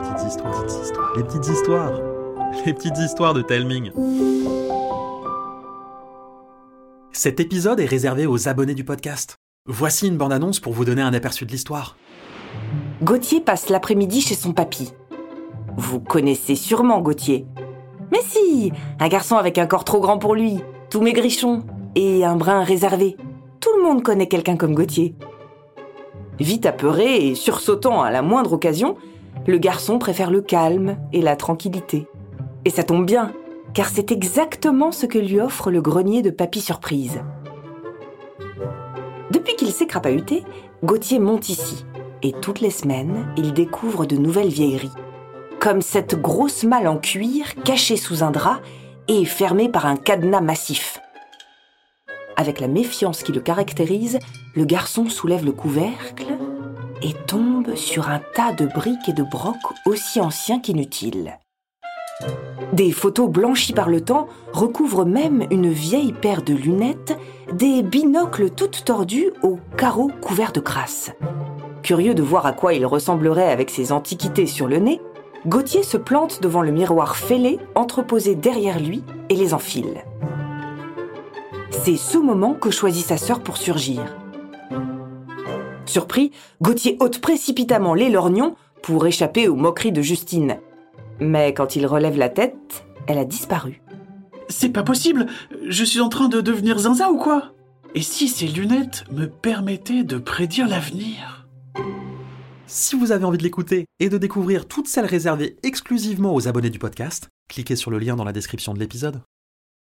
petites histoires, les petites histoires, les petites histoires de Telming. Cet épisode est réservé aux abonnés du podcast. Voici une bande-annonce pour vous donner un aperçu de l'histoire. Gauthier passe l'après-midi chez son papy. Vous connaissez sûrement Gauthier. Mais si, un garçon avec un corps trop grand pour lui, tout maigrichon, et un brin réservé. Tout le monde connaît quelqu'un comme Gauthier. Vite apeuré et sursautant à la moindre occasion, le garçon préfère le calme et la tranquillité. Et ça tombe bien, car c'est exactement ce que lui offre le grenier de Papy Surprise. Depuis qu'il s'est crapahuté, Gauthier monte ici. Et toutes les semaines, il découvre de nouvelles vieilleries. Comme cette grosse malle en cuir cachée sous un drap et fermée par un cadenas massif. Avec la méfiance qui le caractérise, le garçon soulève le couvercle et tombe sur un tas de briques et de brocs aussi anciens qu'inutiles. Des photos blanchies par le temps recouvrent même une vieille paire de lunettes, des binocles toutes tordus aux carreaux couverts de crasse. Curieux de voir à quoi il ressemblerait avec ses antiquités sur le nez, Gauthier se plante devant le miroir fêlé entreposé derrière lui et les enfile. C'est ce moment que choisit sa sœur pour surgir. Surpris, Gauthier ôte précipitamment les lorgnons pour échapper aux moqueries de Justine. Mais quand il relève la tête, elle a disparu. C'est pas possible Je suis en train de devenir zinzin ou quoi? Et si ces lunettes me permettaient de prédire l'avenir? Si vous avez envie de l'écouter et de découvrir toutes celles réservées exclusivement aux abonnés du podcast, cliquez sur le lien dans la description de l'épisode.